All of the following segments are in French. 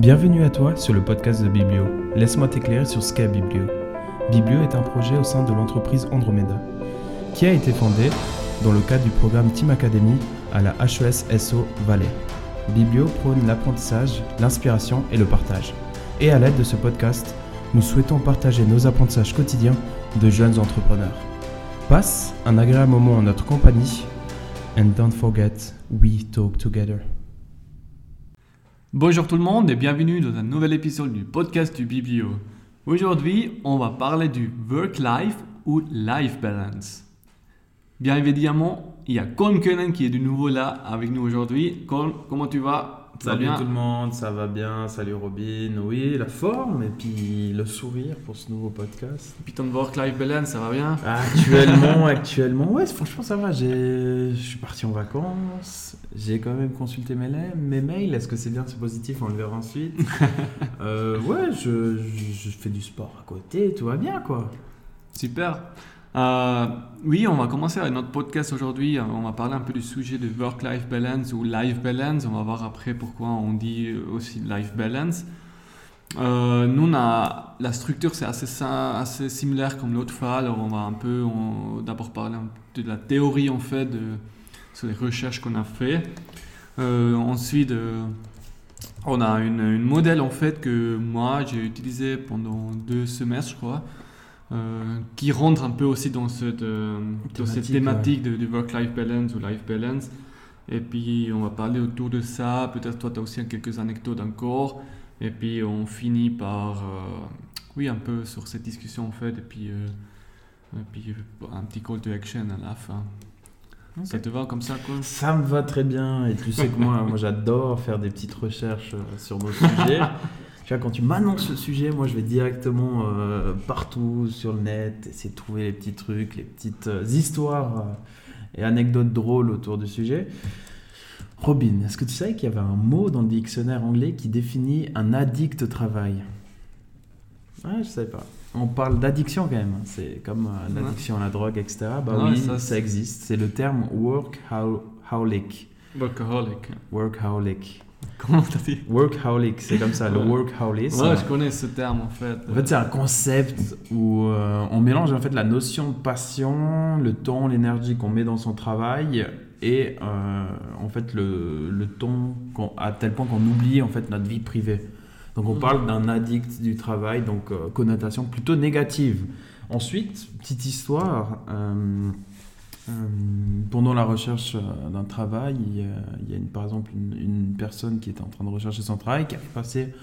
Bienvenue à toi sur le podcast de Biblio. Laisse-moi t'éclairer sur ce qu'est Biblio. Biblio est un projet au sein de l'entreprise Andromeda, qui a été fondé dans le cadre du programme Team Academy à la HES SO Valais. Biblio prône l'apprentissage, l'inspiration et le partage. Et à l'aide de ce podcast, nous souhaitons partager nos apprentissages quotidiens de jeunes entrepreneurs. Passe un agréable moment en notre compagnie and don't forget, we talk together. Bonjour tout le monde et bienvenue dans un nouvel épisode du podcast du Biblio. Aujourd'hui, on va parler du work-life ou life balance. Bien évidemment, il y a Colm Kunnen qui est de nouveau là avec nous aujourd'hui. Colm, comment tu vas? Salut tout le monde, ça va bien, salut Robin. Oui, la forme et puis le sourire pour ce nouveau podcast. Puis ton work-life balance, ça va bien? Actuellement, actuellement, ouais, franchement ça va. Je suis parti en vacances. J'ai quand même consulté mes, mes mails. Est-ce que c'est bien, c'est positif? On le verra ensuite. Euh, ouais, je, je, je fais du sport à côté, tout va bien quoi. Super. Euh, oui, on va commencer avec notre podcast aujourd'hui. Euh, On va parler un peu du sujet de work-life balance ou life balance. On va voir après pourquoi on dit aussi life balance. Euh, nous, la structure, c'est assez, sim- assez similaire comme l'autre fois. Alors, on va un peu d'abord parler de la théorie en fait, sur les recherches qu'on a fait. Euh, ensuite, euh, on a une modèle en fait que moi j'ai utilisé pendant deux semestres, je crois. Euh, qui rentre un peu aussi dans cette, euh, dans cette Thématique, thématique de, du work-life balance ou life balance. Et puis on va parler autour de ça. Peut-être toi, tu as aussi quelques anecdotes encore. Et puis on finit par, euh, oui, un peu sur cette discussion en fait. Et puis, et puis un petit call to action à la fin. Ça te va comme ça, quoi? Ça me va très bien et tu sais que moi, moi j'adore faire des petites recherches sur nos sujets. Tu vois, quand tu m'annonces ce sujet, moi je vais directement euh, partout sur le net, essayer de trouver les petits trucs, les petites euh, histoires euh, et anecdotes drôles autour du sujet. Robin, est-ce que tu savais qu'il y avait un mot dans le dictionnaire anglais qui définit un addict au travail? Ouais, je savais pas. On parle d'addiction quand même, hein. c'est comme euh, l'addiction à la drogue, etc. Bah oui, ça, ça, existe. C'est le terme workaholic. Workaholic. Workaholic. Comment t'as dit? Workaholic, c'est comme ça, le Ouais. workaholisme. Ouais, je connais ce terme en fait. En fait, c'est un concept où euh, on mélange en fait la notion de passion, le temps, l'énergie qu'on met dans son travail et euh, en fait le, le temps à tel point qu'on oublie en fait notre vie privée. Donc on Mhm. parle d'un addict du travail, donc euh, connotation plutôt négative. Ensuite, petite histoire. Euh, pendant la recherche euh, d'un travail, il y a, a par exemple une, personne qui était en train de rechercher son travail, qui avait passé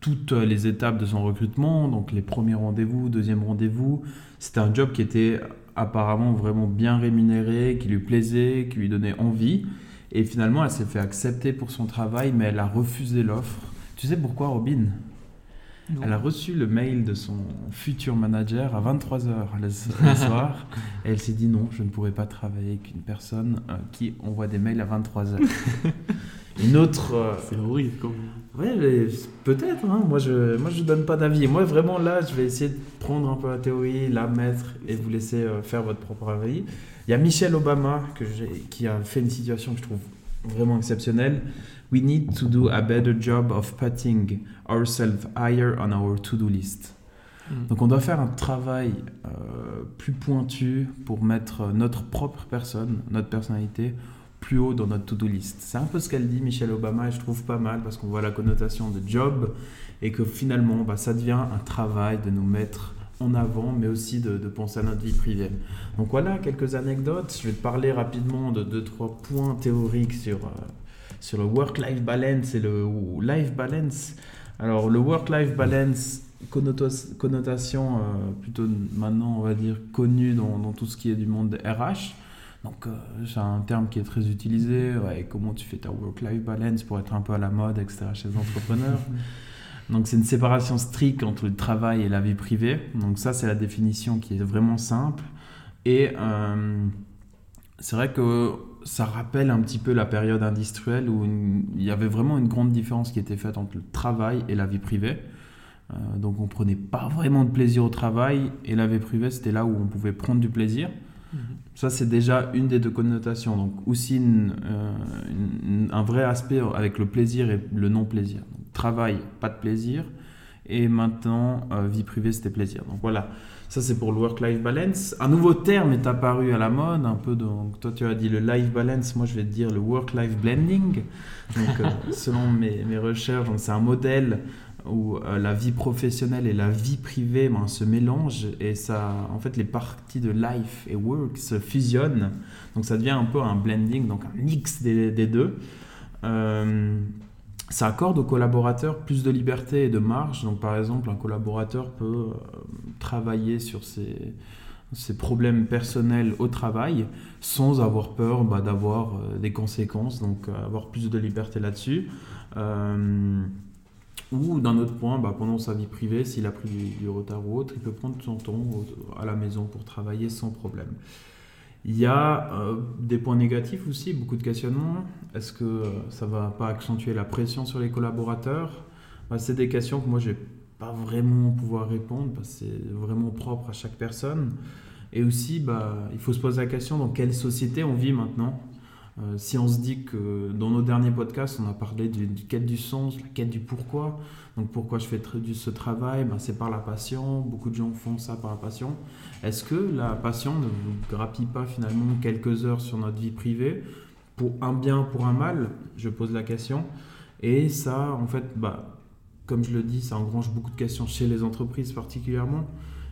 toutes euh, les étapes de son recrutement, donc les premiers rendez-vous, deuxième rendez-vous. C'était un job qui était apparemment vraiment bien rémunéré, qui lui plaisait, qui lui donnait envie. Et finalement, elle s'est fait accepter pour son travail, mais elle a refusé l'offre. Tu sais pourquoi, Robin? Non. Elle a reçu le mail de son futur manager à 23h le, le soir. et elle s'est dit non, je ne pourrais pas travailler avec une personne euh, qui envoie des mails à 23h. une autre... euh, C'est horrible comme. Ouais, mais peut-être. hein. Moi, je moi, je donne pas d'avis. Moi, vraiment, là, je vais essayer de prendre un peu la théorie, la mettre et vous laisser euh, faire votre propre avis. Il y a Michelle Obama que qui a fait une situation que je trouve vraiment exceptionnelle. We need to do a better job of putting ourselves higher on our to-do list. Donc, on doit faire un travail euh, plus pointu pour mettre notre propre personne, notre personnalité, plus haut dans notre to-do list. C'est un peu ce qu'elle dit, Michelle Obama, et je trouve pas mal parce qu'on voit la connotation de job et que finalement, bah, ça devient un travail de nous mettre en avant, mais aussi de, de penser à notre vie privée. Donc voilà quelques anecdotes. Je vais te parler rapidement de deux, trois points théoriques sur, euh, sur le work-life balance et le life balance. Alors, le work-life balance, connotation euh, plutôt maintenant, on va dire, connue dans, dans tout ce qui est du monde RH. Donc, euh, c'est un terme qui est très utilisé. Ouais, comment tu fais ta work-life balance pour être un peu à la mode, etc., chez les entrepreneurs. Donc, c'est une séparation stricte entre le travail et la vie privée. Donc, ça, c'est la définition qui est vraiment simple. Et euh, c'est vrai que ça rappelle un petit peu la période industrielle où une- il y avait vraiment une grande différence qui était faite entre le travail et la vie privée. Euh, donc on prenait pas vraiment de plaisir au travail et la vie privée c'était là où on pouvait prendre du plaisir. Ça, c'est déjà une des deux connotations. Donc, aussi une- euh, une- un vrai aspect avec le plaisir et le non-plaisir. Travail, pas de plaisir. Et maintenant, euh, vie privée, c'était plaisir. Donc voilà, ça c'est pour le work-life balance. Un nouveau terme est apparu à la mode, un peu. Donc, toi, tu as dit le life balance, moi je vais te dire le work-life blending. Donc, euh, selon mes, mes recherches, c'est un modèle où euh, la vie professionnelle et la vie privée ben, se mélangent et ça, en fait, les parties de life et work se fusionnent. Donc ça devient un peu un blending, donc un mix des, des deux. Euh, ça accorde aux collaborateurs plus de liberté et de marge. Donc par exemple, un collaborateur peut euh, travailler sur ses, ses problèmes personnels au travail sans avoir peur bah, d'avoir euh, des conséquences, donc euh, avoir plus de liberté là-dessus. Ou d'un autre point, bah, pendant sa vie privée, s'il a pris du, retard ou autre, il peut prendre son temps à la maison pour travailler sans problème. Il y a euh, des points négatifs aussi, beaucoup de questionnements. Est-ce que euh, ça va pas accentuer la pression sur les collaborateurs? Bah, C'est des questions que moi, je vais pas vraiment pouvoir répondre parce que c'est vraiment propre à chaque personne. Et aussi, bah, il faut se poser la question dans quelle société on vit maintenant? Euh, si on se dit que dans nos derniers podcasts, on a parlé du, du quête du sens, la quête du pourquoi. Donc pourquoi je fais ce travail? Ben, C'est par la passion. Beaucoup de gens font ça par la passion. Est-ce que la passion ne vous grappille pas finalement quelques heures sur notre vie privée? Pour un bien, pour un mal? Je pose la question. Et ça, en fait, bah, comme je le dis, ça engrange beaucoup de questions chez les entreprises particulièrement.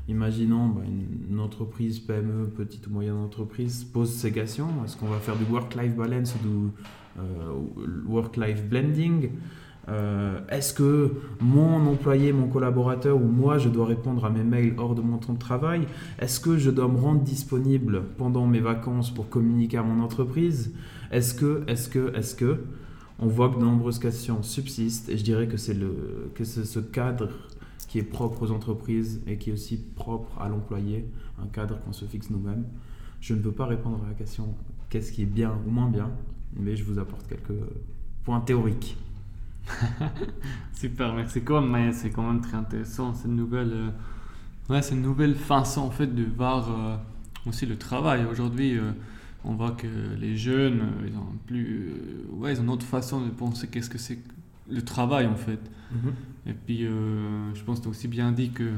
Imaginons bah, une, entreprise PME, petite ou moyenne entreprise, pose ces questions. Est-ce qu'on va faire du work-life balance ou du euh, work-life blending? Euh, Est-ce que mon employé, mon collaborateur ou moi, je dois répondre à mes mails hors de mon temps de travail? Est-ce que je dois me rendre disponible pendant mes vacances pour communiquer à mon entreprise? Est-ce que, est-ce que, est-ce que? On voit que de nombreuses questions subsistent et je dirais que c'est ce cadre qui est propre aux entreprises et qui est aussi propre à l'employé, un cadre qu'on se fixe nous-mêmes. Je ne peux pas répondre à la question qu'est-ce qui est bien ou moins bien, mais je vous apporte quelques points théoriques. Super, merci comme, mais c'est quand même très intéressant cette nouvelle, euh, ouais, cette nouvelle façon en fait de voir euh, aussi le travail. Aujourd'hui, euh, on voit que les jeunes, euh, ils ont plus, ouais, ils ont une autre façon de penser qu'est-ce que c'est le travail en fait. Et puis, euh, je pense que tu as aussi bien dit que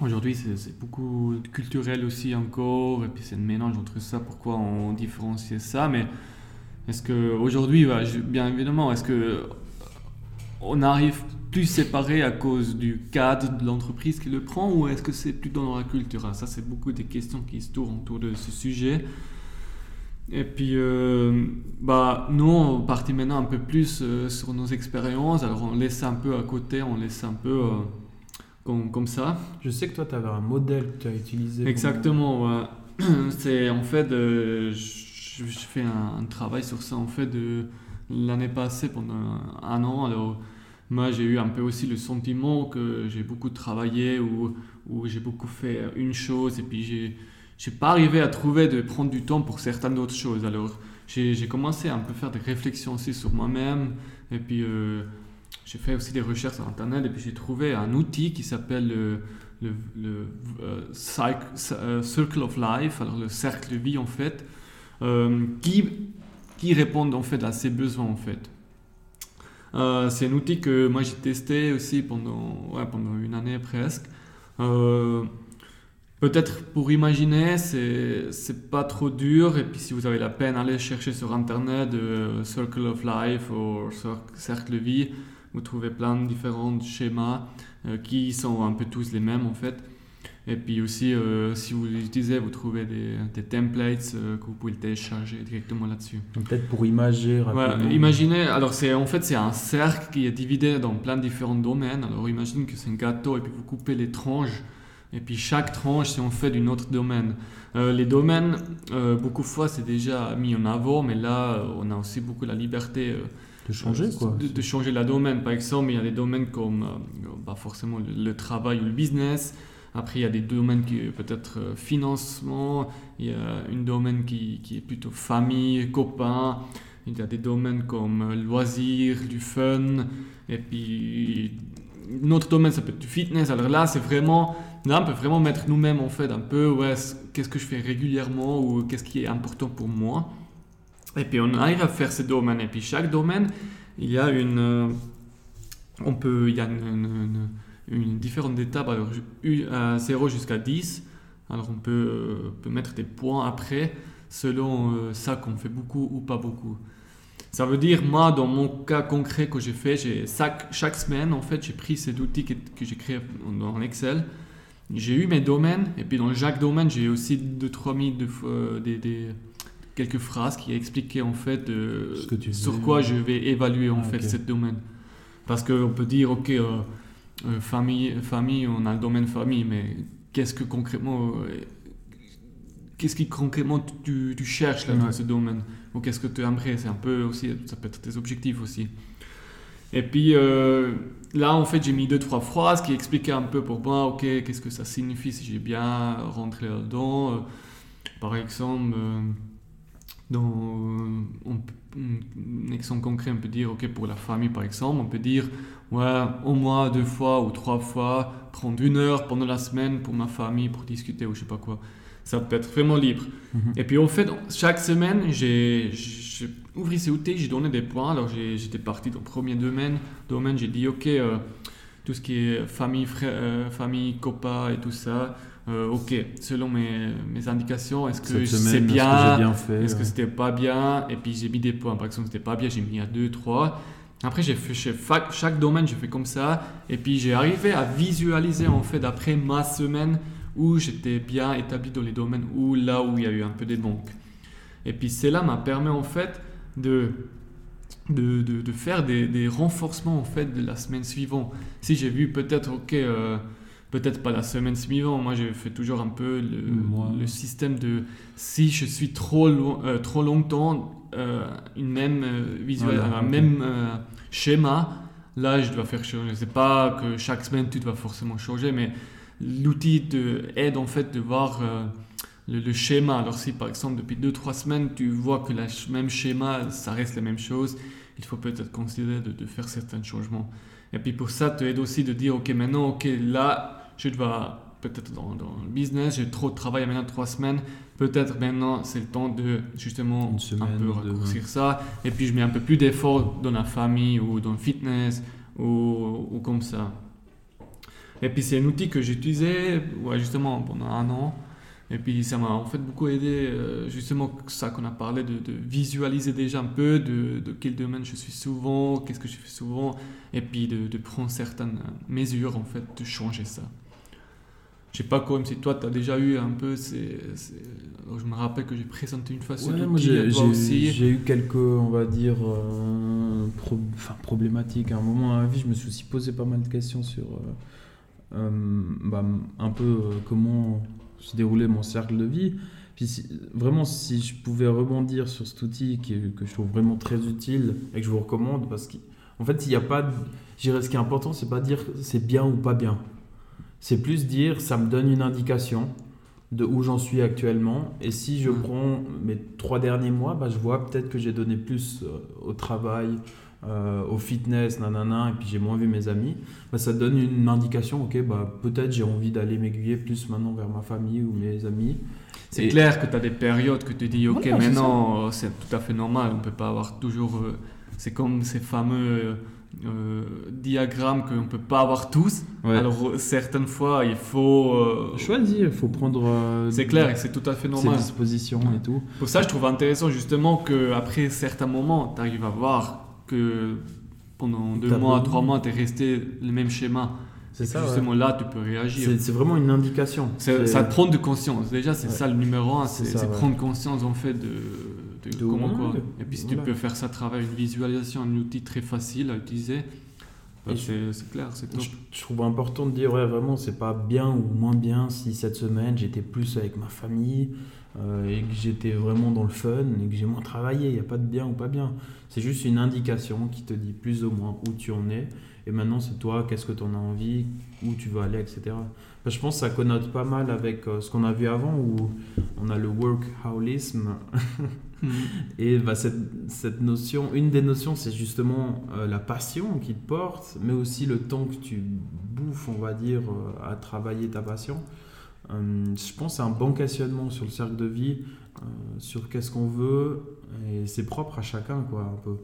aujourd'hui, c'est c'est beaucoup culturel aussi encore, et puis c'est un mélange entre ça, pourquoi on différencie ça, mais est-ce que aujourd'hui, bah, je- bien évidemment, est-ce que on arrive plus séparé à cause du cadre de l'entreprise qui le prend, ou est-ce que c'est plutôt dans la culture? Ah, Ça, c'est beaucoup des questions qui se tournent autour de ce sujet. Et puis, euh, bah, nous, on partit maintenant un peu plus euh, sur nos expériences. Alors, on laisse un peu à côté, on laisse un peu euh, comme, comme ça. Je sais que toi, tu avais un modèle que tu as utilisé. Exactement, ouais. C'est en fait, je, je fais un, un travail sur ça en fait de l'année passée pendant un an. Alors, moi, j'ai eu un peu aussi le sentiment que j'ai beaucoup travaillé ou, ou j'ai beaucoup fait une chose et puis j'ai j'ai pas arrivé à trouver de prendre du temps pour certaines autres choses. Alors, j'ai commencé à un peu faire des réflexions aussi sur moi-même et puis euh, j'ai fait aussi des recherches sur internet et puis j'ai trouvé un outil qui s'appelle le, le, le, euh, euh, Circle of Life, alors le cercle de vie en fait, qui, qui répond en fait à ces besoins en fait. C'est un outil que moi j'ai testé aussi pendant, ouais, pendant une année presque. Peut-être pour imaginer, c'est pas trop dur. Et puis si vous avez la peine, allez chercher sur internet euh, Circle of Life ou Cer- Cercle vie. Vous trouvez plein de différents schémas euh, qui sont un peu tous les mêmes en fait. Et puis aussi, euh, si vous les utilisez, vous trouvez des, des templates euh, que vous pouvez télécharger directement là-dessus. Peut-être pour imager Voilà, rapidement. imaginez, alors c'est en fait c'est un cercle qui est divisé dans plein de différents domaines. Alors imagine que c'est un gâteau et puis vous coupez les tranches et puis chaque tranche c'est en fait d'un autre domaine. Euh, les domaines, euh, beaucoup de fois c'est déjà mis en avant, mais là euh, on a aussi beaucoup la liberté euh, de changer, quoi. De, de changer la domaine. Par exemple, il y a des domaines comme bah, forcément le, le travail ou le business. Après, il y a des domaines qui peut-être financement. Il y a un domaine qui, qui est plutôt famille, copains. Il y a des domaines comme loisirs, du fun. Et puis, notre domaine, ça peut être du fitness. Alors là, c'est vraiment, là, on peut vraiment mettre nous-mêmes en fait un peu, ouais, qu'est-ce que je fais régulièrement ou qu'est-ce qui est important pour moi. Et puis on arrive à faire ces domaines. Et puis chaque domaine, il y a une, euh, on peut, il y a une, une, différente étape, alors 0 jusqu'à 10. Alors on peut, euh, peut mettre des points après selon euh, ça qu'on fait beaucoup ou pas beaucoup. Ça veut dire, moi, dans mon cas concret que j'ai fait, chaque, chaque semaine, en fait, j'ai pris cet outil que, que j'ai créé dans Excel. J'ai eu mes domaines, et puis dans chaque domaine, j'ai aussi deux, trois mis de, des, des, quelques phrases qui expliquaient en fait sur quoi je vais évaluer en ah, fait ce domaine. Parce qu'on peut dire, ok, euh, euh, famille, famille, on a le domaine famille, mais qu'est-ce que concrètement, euh, qu'est-ce qui concrètement tu, tu cherches là, dans ce domaine? Ou qu'est-ce que tu aimerais? C'est un peu aussi, ça peut être tes objectifs aussi. Et puis là, en fait, j'ai mis deux, trois phrases qui expliquaient un peu pour moi, ok, qu'est-ce que ça signifie si j'ai bien rentré là-dedans. par exemple, dans un exemple concret, on peut dire, ok, pour la famille par exemple, on peut dire, ouais, au moins deux fois ou trois fois, prendre une heure pendant la semaine pour ma famille, pour discuter ou je sais pas quoi. Ça peut être vraiment libre. Mhm. Et puis en fait, chaque semaine, j'ai ces outils, j'ai donné des points. Alors j'étais parti dans le premier domaine. domaine j'ai dit, ok, euh, tout ce qui est famille, frère, euh, famille, copain et tout ça. Euh, ok, selon mes, mes indications, est-ce que c'est bien, est-ce que c'était pas bien, et puis j'ai mis des points. Par exemple, c'était pas bien, j'ai mis à 2, 3. Après, j'ai fait chaque, chaque domaine, j'ai fait comme ça, et puis j'ai arrivé à visualiser en fait après ma semaine où j'étais bien établi dans les domaines où là où il y a eu un peu des banques. Et puis cela m'a permis en fait de de, de, de, faire des, des, renforcements en fait de la semaine suivante. Si j'ai vu peut-être, ok, euh, peut-être pas la semaine suivante. Moi, j'ai fait toujours un peu le, le, système de si je suis trop, euh, trop longtemps euh, une même euh, un même schéma, là, je dois faire changer. C'est pas que chaque semaine tu dois forcément changer, mais l'outil aide en fait de voir le, schéma. Alors, si par exemple depuis 2-3 semaines tu vois que le même schéma, ça reste la même chose, il faut peut-être considérer de, de faire certains changements. Et puis pour ça, tu aide aussi de dire, ok, maintenant, ok, là, je dois peut-être dans, le business, j'ai trop de travail maintenant trois semaines, peut-être maintenant c'est le temps de justement un peu raccourcir ça, et puis je mets un peu plus d'efforts dans la famille ou dans le fitness ou, ou comme ça. Et puis c'est un outil que j'ai utilisé ouais, justement pendant un an. Et puis ça m'a en fait beaucoup aidé, euh, justement ça qu'on a parlé, de, visualiser déjà un peu de, de, quel domaine je suis souvent, qu'est-ce que je fais souvent, et puis de, de, prendre certaines mesures en fait, de changer ça. Je sais pas comme si toi tu as déjà eu un peu ces, je me rappelle que j'ai présenté une fois ce ouais, j'ai eu quelques on va dire euh, enfin, problématiques à un moment dans la vie je me suis aussi posé pas mal de questions sur euh, euh, bah, un peu comment se déroulait mon cercle de vie puis vraiment si je pouvais rebondir sur cet outil qui, que je trouve vraiment très utile et que je vous recommande parce qu'en fait il n'y a pas ce qui est important c'est pas dire c'est bien ou pas bien c'est plus dire, ça me donne une indication de où j'en suis actuellement. Et si je mm. prends mes trois derniers mois, bah, je vois peut-être que j'ai donné plus euh, au travail, euh, au fitness, nanana, et puis j'ai moins vu mes amis. Bah, ça donne une indication, ok, bah, peut-être j'ai envie d'aller m'aiguiller plus maintenant vers ma famille ou mes amis. C'est clair que tu as des périodes que tu dis, ok, maintenant c'est tout à fait normal, on ne peut pas avoir toujours... Euh, c'est comme ces fameux euh, diagrammes qu'on ne peut pas avoir tous. Alors certaines fois, il faut... Euh, Choisir, il faut prendre... Euh, c'est clair et c'est tout à fait normal. Ses dispositions et tout. Pour ça, je trouve intéressant justement qu'après certains moments, tu arrives à voir que pendant deux mois, trois mois, tu es resté le même schéma. C'est ça. Justement là, tu peux réagir. C'est vraiment une indication. Ça prend de conscience. Déjà, c'est ça le numéro un, c'est prendre conscience en fait de comment quoi. Et puis si tu peux faire ça à travers une visualisation, un outil très facile à utiliser, c'est clair, c'est. Je, trouve important de dire, ouais, vraiment, c'est pas bien ou moins bien si cette semaine j'étais plus avec ma famille, euh, et que j'étais vraiment dans le fun et que j'ai moins travaillé. Il n'y a pas de bien ou pas bien. C'est juste une indication qui te dit plus ou moins où tu en es. Et maintenant, c'est toi, qu'est-ce que tu en as envie, où tu veux aller, etc. je pense que ça connote pas mal avec euh, ce qu'on a vu avant, où on a le workaholisme. Mhm. Et bah, cette, cette, notion, une des notions, c'est justement euh, la passion qui te porte, mais aussi le temps que tu bouffes, on va dire, à travailler ta passion. Euh, je pense c'est un bon questionnement sur le cercle de vie, euh, sur qu'est-ce qu'on veut, et c'est propre à chacun, quoi, un peu.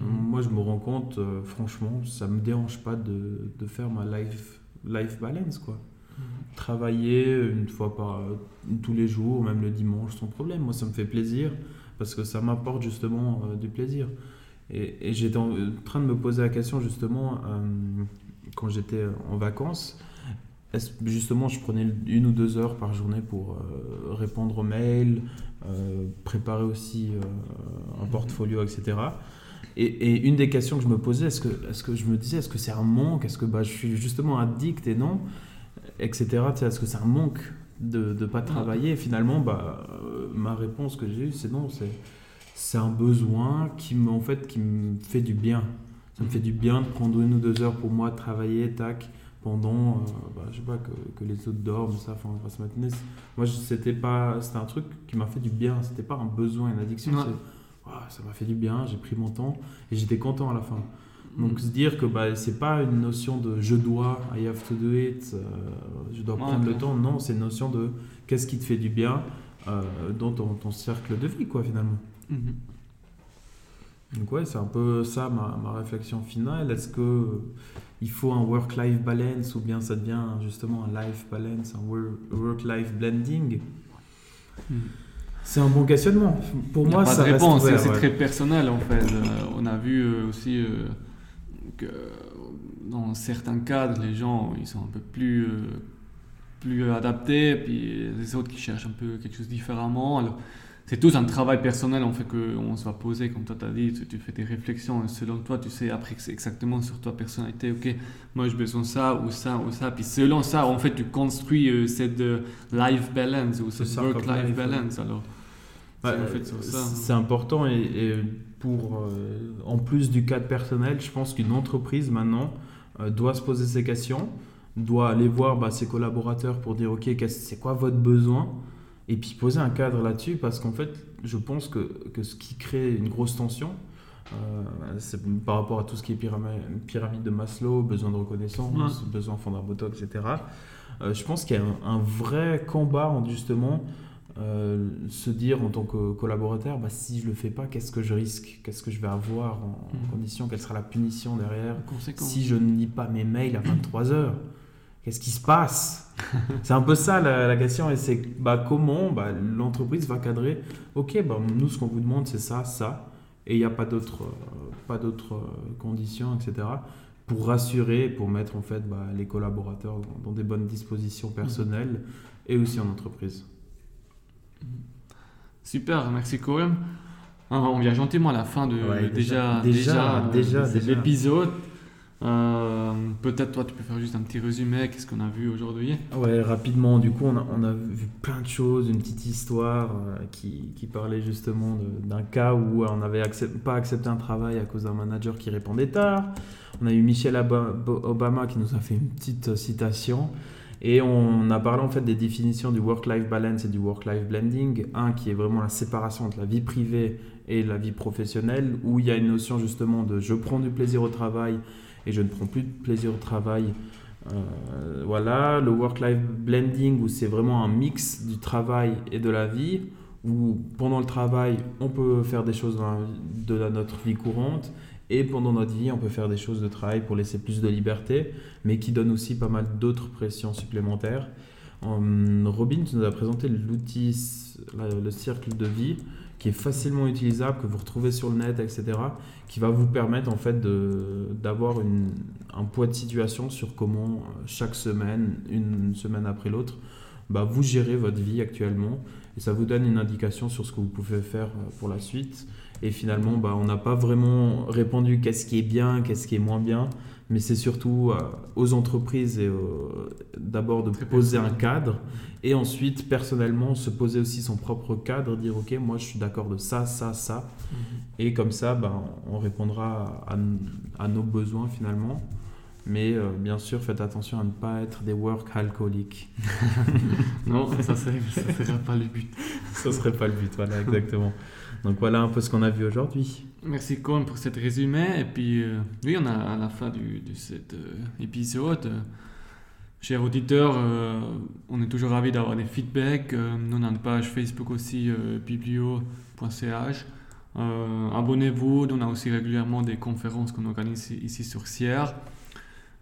Mhm. Moi, je me rends compte, euh, franchement, ça me dérange pas de, de, faire ma life, life balance, quoi. Mhm. Travailler une fois par tous les jours, même le dimanche, sans problème. Moi, ça me fait plaisir parce que ça m'apporte justement du plaisir. Et, et j'étais en train de me poser la question justement quand j'étais en vacances justement, je prenais une ou deux heures par journée pour euh, répondre aux mails, euh, préparer aussi euh, un portfolio, etc. Et, une des questions que je me posais, est-ce que, est que je me disais, est-ce que c'est un manque? Est-ce que bah, je suis justement addict et non? Etc. Est-ce que c'est un manque de ne pas travailler Finalement, bah, ma réponse que j'ai eue, c'est non, c'est un besoin qui me, en fait, qui me fait du bien. Ça me fait du bien de prendre une ou deux heures pour moi, de travailler, tac pendant, euh, bah, je sais pas, que, que, les autres dorment, ça, enfin, on va se maintenir. Moi, c'était pas, c'était un truc qui m'a fait du bien, c'était pas un besoin, une addiction, ça m'a fait du bien, j'ai pris mon temps et j'étais content à la fin. Donc se dire que bah, c'est pas une notion de je dois, I have to do it, euh, je dois prendre le temps, non, c'est une notion de qu'est-ce qui te fait du bien euh, dans ton, ton, cercle de vie, quoi, finalement. Mhm. Donc ouais, c'est un peu ça ma, ma réflexion finale. Est-ce que il faut un work-life balance ou bien ça devient justement un life balance, un work-life blending? Hmm. C'est un bon questionnement. Pour moi, ça réponse. C'est très personnel en fait. Euh, on a vu euh, aussi euh, que dans certains cadres, les gens ils sont un peu plus plus adaptés, puis les autres qui cherchent un peu quelque chose différemment. Alors, c'est tout un travail personnel en fait qu'on se va poser, comme toi tu as dit, tu, fais des réflexions, selon toi tu sais après exactement sur ta personnalité, ok, moi j'ai besoin de ça ou ça ou ça, puis selon ça en fait tu construis euh, cette euh, life balance ou cette work-life balance. Alors, c'est important et, pour, euh, en plus du cadre personnel, je pense qu'une entreprise maintenant doit se poser ces questions, doit aller voir bah, ses collaborateurs pour dire ok, c'est quoi votre besoin? Et puis poser un cadre là-dessus parce qu'en fait, je pense que, que, ce qui crée une grosse tension, euh, c'est par rapport à tout ce qui est pyramide, pyramide de Maslow, besoin de reconnaissance, besoin fondamentaux, etc. Euh, je pense qu'il y a un, vrai combat en justement euh, se dire en tant que collaborateur, bah, si je le fais pas, qu'est-ce que je risque? Qu'est-ce que je vais avoir en, mmh. condition? Quelle sera la punition derrière? Si je ne lis pas mes mails à 23 heures Qu'est-ce qui se passe? C'est un peu ça la, question. Et c'est bah, comment bah, l'entreprise va cadrer? Ok, bah, nous, ce qu'on vous demande, c'est ça, ça. Et il n'y a pas d'autres euh, euh, conditions, etc. Pour rassurer, pour mettre en fait bah, les collaborateurs dans, des bonnes dispositions personnelles et aussi en entreprise. Super, merci Corinne. On vient gentiment à la fin de déjà, déjà, déjà, déjà l'épisode. Euh, peut-être toi, tu peux faire juste un petit résumé. Qu'est-ce qu'on a vu aujourd'hui? Ouais, rapidement. Du coup, on a, on a, vu plein de choses, une petite histoire euh, qui, qui, parlait justement d'un cas où on n'avait pas accepté un travail à cause d'un manager qui répondait tard. On a eu Michelle Obama qui nous a fait une petite citation. Et on a parlé en fait des définitions du work-life balance et du work-life blending. Un qui est vraiment la séparation entre la vie privée et la vie professionnelle, où il y a une notion justement de je prends du plaisir au travail et je ne prends plus de plaisir au travail. Euh, voilà, le work-life blending où c'est vraiment un mix du travail et de la vie, où pendant le travail, on peut faire des choses de notre vie courante, et pendant notre vie, on peut faire des choses de travail pour laisser plus de liberté, mais qui donne aussi pas mal d'autres pressions supplémentaires. Euh, Robin, tu nous as présenté l'outil, le cercle de vie qui est facilement utilisable, que vous retrouvez sur le net, etc., qui va vous permettre en fait d'avoir un poids de situation sur comment euh, chaque semaine, une semaine après l'autre, bah, vous gérez votre vie actuellement et ça vous donne une indication sur ce que vous pouvez faire euh, pour la suite. Et finalement, bah, on n'a pas vraiment répondu qu'est-ce qui est bien, qu'est-ce qui est moins bien. mais c'est surtout euh, aux entreprises et d'abord de poser un cadre et ensuite personnellement se poser aussi son propre cadre, dire ok moi je suis d'accord de ça, ça, ça mhm. et comme ça ben, on répondra à, à nos besoins finalement. Mais euh, bien sûr, faites attention à ne pas être des work alcooliques. non, ça ne serait pas le but. ça serait pas le but, voilà, exactement. Donc voilà un peu ce qu'on a vu aujourd'hui. Merci Con pour cet résumé. Et puis, euh, oui, on a à la fin de cet euh, épisode. chers auditeurs, on est toujours ravis d'avoir des feedbacks. nous, on a une page Facebook aussi, biblio.ch. Abonnez-vous, on a aussi régulièrement des conférences qu'on organise ici sur Sierre.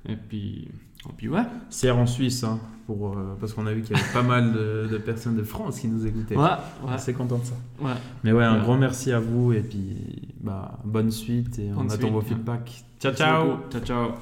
Et puis, et puis ouais. Sierre en Suisse, hein, pour, euh, parce qu'on a vu qu'il y avait pas mal de, personnes de France qui nous écoutaient. Ouais, ouais. Assez content de ça. Ouais. Mais ouais, un grand merci à vous et puis bah, bonne suite et on attend vos feedbacks. Ciao, ciao. Ciao, ciao.